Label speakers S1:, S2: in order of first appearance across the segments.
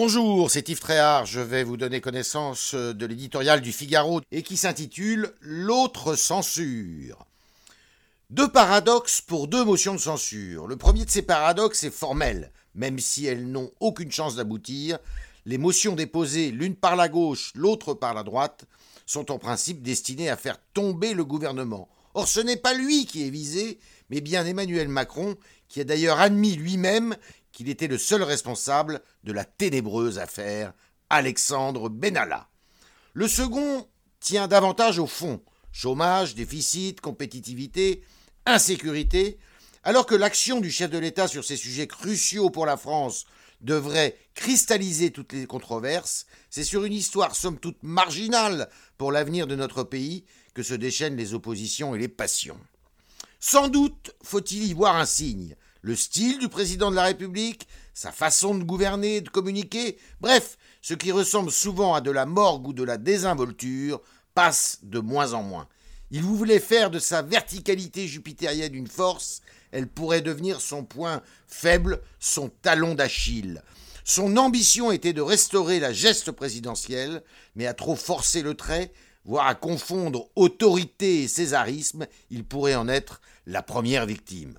S1: Bonjour, c'est Yves Tréhard. Je vais vous donner connaissance de l'éditorial du Figaro et qui s'intitule L'autre censure. Deux paradoxes pour deux motions de censure. Le premier de ces paradoxes est formel, même si elles n'ont aucune chance d'aboutir. Les motions déposées l'une par la gauche, l'autre par la droite, sont en principe destinées à faire tomber le gouvernement. Or, ce n'est pas lui qui est visé, mais bien Emmanuel Macron, qui a d'ailleurs admis lui-même qu'il était le seul responsable de la ténébreuse affaire Alexandre Benalla. Le second tient davantage au fond chômage, déficit, compétitivité, insécurité, alors que l'action du chef de l'État sur ces sujets cruciaux pour la France devrait cristalliser toutes les controverses, c'est sur une histoire somme toute marginale pour l'avenir de notre pays que se déchaînent les oppositions et les passions. Sans doute faut-il y voir un signe, le style du président de la République, sa façon de gouverner, de communiquer, bref, ce qui ressemble souvent à de la morgue ou de la désinvolture, passe de moins en moins. Il voulait faire de sa verticalité jupitérienne une force, elle pourrait devenir son point faible, son talon d'Achille. Son ambition était de restaurer la geste présidentielle, mais à trop forcer le trait, voire à confondre autorité et césarisme, il pourrait en être la première victime.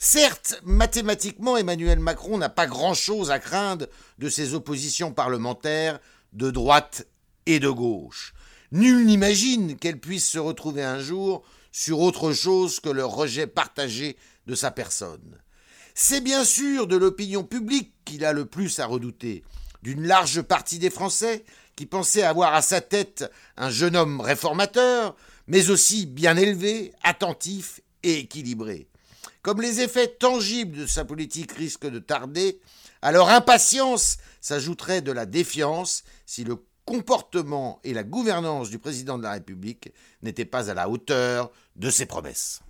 S1: Certes, mathématiquement, Emmanuel Macron n'a pas grand-chose à craindre de ses oppositions parlementaires de droite et de gauche. Nul n'imagine qu'elle puisse se retrouver un jour sur autre chose que le rejet partagé de sa personne. C'est bien sûr de l'opinion publique qu'il a le plus à redouter, d'une large partie des Français qui pensaient avoir à sa tête un jeune homme réformateur, mais aussi bien élevé, attentif et équilibré. Comme les effets tangibles de sa politique risquent de tarder, à leur impatience s'ajouterait de la défiance si le comportement et la gouvernance du président de la République n'étaient pas à la hauteur de ses promesses.